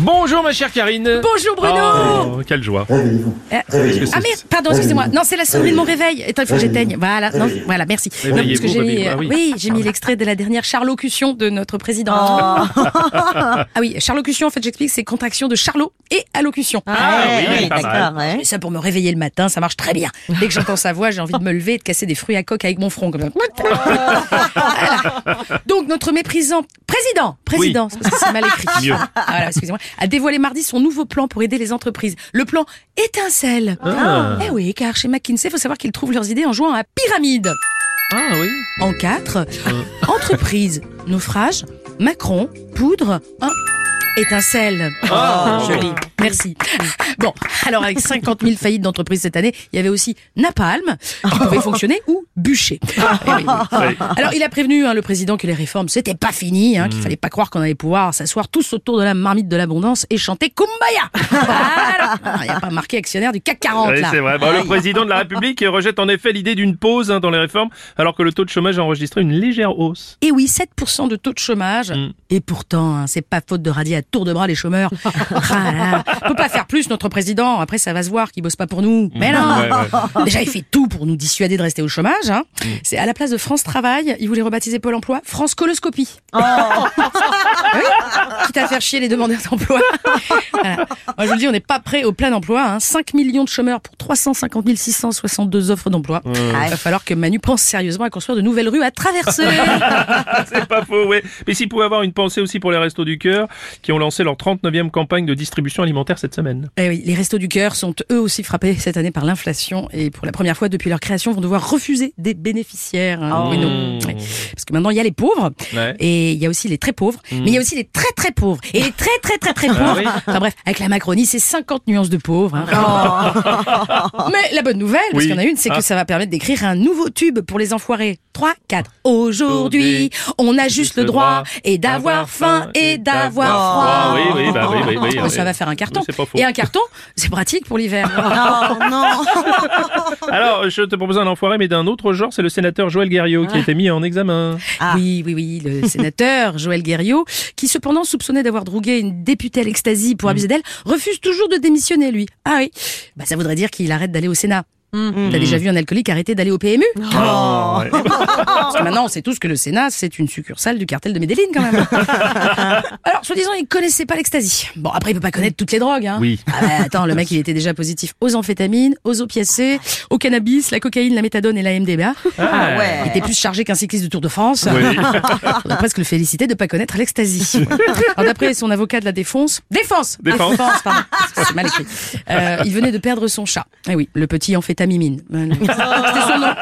Bonjour ma chère Karine. Bonjour Bruno Oh, quelle joie. Euh, Ah mais pardon, excusez-moi. Non, c'est la sonnerie de mon réveil. Attends, il faut que j'éteigne. Voilà, non, voilà, merci. Non, parce que Réveillez-vous, j'ai mis, réveillez-vous. Ah oui. oui, j'ai mis l'extrait de la dernière charlocution de notre président. ah oui, charlocution, en fait, j'explique, c'est contraction de charlot et allocution. Ah oui, pas mal. Et ça pour me réveiller le matin, ça marche très bien. Dès que j'entends sa voix, j'ai envie de me lever et de casser des fruits à coque avec mon front comme ça. Voilà. Donc notre méprisant président, président, parce que c'est mal écrit. Mieux. Voilà, excusez-moi, a dévoilé mardi son nouveau plan pour aider les entreprises. Le plan étincelle. Ah. Eh oui, car chez McKinsey, il faut savoir qu'ils trouvent leurs idées en jouant à pyramide. Ah oui. En quatre, entreprise, naufrage, Macron, poudre, un étincelle. Ah. joli. Merci. Bon, alors avec 50 000 faillites d'entreprises cette année, il y avait aussi Napalm, qui pouvait fonctionner, ou Bûcher. Eh oui, oui. Oui. Alors, il a prévenu hein, le président que les réformes, c'était pas fini, hein, qu'il fallait pas croire qu'on allait pouvoir s'asseoir tous autour de la marmite de l'abondance et chanter Kumbaya. Ah, Il n'y a pas marqué actionnaire du CAC 40 Oui, là. c'est vrai. Bon, le président de la République rejette en effet l'idée d'une pause hein, dans les réformes, alors que le taux de chômage a enregistré une légère hausse. Et oui, 7% de taux de chômage. Mm. Et pourtant, hein, c'est pas faute de radier à tour de bras les chômeurs. Ah là, on peut pas faire plus, notre président. Après, ça va se voir qu'il bosse pas pour nous. Mais non. Ouais, ouais. Déjà, il fait tout pour nous dissuader de rester au chômage. Hein. C'est à la place de France Travail, il voulait rebaptiser Pôle Emploi France Coloscopie. Oui, quitte à faire chier les demandeurs d'emploi. Voilà. Moi, je vous le dis, on n'est pas prêt au plein emploi. Hein. 5 millions de chômeurs pour 350 662 offres d'emploi. Il va falloir que Manu pense sérieusement à construire de nouvelles rues à traverser. C'est pas faux, ouais. Mais s'il pouvait avoir une pensée aussi pour les Restos du Cœur, qui ont lancé leur 39e campagne de distribution alimentaire cette semaine. Eh oui, les Restos du Cœur sont eux aussi frappés cette année par l'inflation et pour la première fois depuis leur création vont devoir refuser des bénéficiaires. hein, Bruno. Ouais. Parce que maintenant il y a les pauvres Ouais. et il y a aussi les très pauvres, mais il y a aussi les très très pauvres et les très très très très pauvres. Ah oui. Enfin bref, avec la Macronie, c'est 50 nuances de pauvres. hein. mais la bonne nouvelle, parce Oui. qu'il y en a une, c'est Ah. que ça va permettre d'écrire un nouveau tube pour les enfoirés. 3, 4. Aujourd'hui, on a juste le droit et d'avoir faim et d'avoir froid. Ah oui, oui, bah oui, oui, oui, Oh, oui. Ça va faire un carton. Oui, c'est pas faux. Et un carton, c'est pratique pour l'hiver. Alors, je te propose un enfoiré, mais d'un autre genre, c'est le sénateur Joël Guerriot qui a été mis en examen. Oui, oui, oui, le sénateur Joël Guerriot, qui cependant soupçonné d'avoir drogué une députée à l'ecstasy pour abuser d'elle, refuse toujours de démissionner, lui. Ah oui, bah, ça voudrait dire qu'il arrête d'aller au Sénat. T'as déjà vu un alcoolique arrêter d'aller au PMU Oh, ouais. Parce que maintenant, on sait tous que le Sénat, c'est une succursale du cartel de Medellin, quand même. Soi-disant, il connaissait pas l'ecstasy. Bon, après, il peut pas connaître toutes les drogues, hein. Oui. Ah bah, attends, le mec, il était déjà positif aux amphétamines, aux opiacés, au cannabis, la cocaïne, la méthadone et la MDMA. Ah, Il était plus chargé qu'un cycliste de Tour de France. Oui. On va presque le féliciter de pas connaître l'ecstasy. Alors d'après son avocat de la défense, défense, Défense. pardon, c'est mal écrit. Euh, il venait de perdre son chat. Eh oui, le petit amphétamimine. C'était son nom.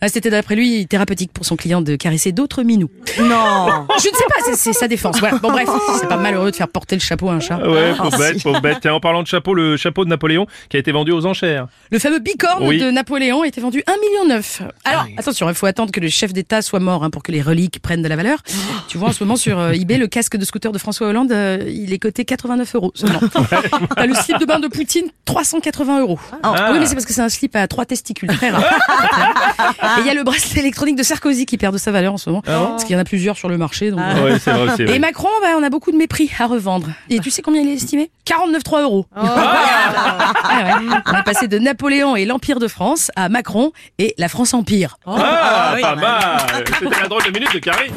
Ah, C'était d'après lui thérapeutique pour son client de caresser d'autres minous. Non. Je ne sais pas, c'est- c'est sa défense. Voilà. Bon bref, c'est pas malheureux de faire porter le chapeau à un chat. Ouais, pauvre bête, pauvre bête. Tiens, en parlant de chapeau, le chapeau de Napoléon qui a été vendu aux enchères. Le fameux bicorne Oui. de Napoléon a été vendu 1,9 million. Alors, attention, il faut attendre que le chef d'État soit mort hein, pour que les reliques prennent de la valeur. Tu vois, en ce moment, sur euh, eBay, le casque de scooter de François Hollande, euh, il est coté 89 euros seulement. Le slip de bain de Poutine, 380 euros. Ah. Oui, mais c'est parce que c'est un slip à trois testicules, très rare. Et il y a le bracelet électronique de Sarkozy qui perd de sa valeur en ce moment. parce qu'il y en a plusieurs sur le marché. Donc, Ouais, c'est vrai aussi. Et. Macron, bah, on a beaucoup de mépris à revendre. Et tu sais combien il est estimé? 49,3 euros. Oh ah on a passé de Napoléon et l'Empire de France à Macron et la France Empire. Oh, ah, ah pas bah mal C'était la drôle de minute de Carrie.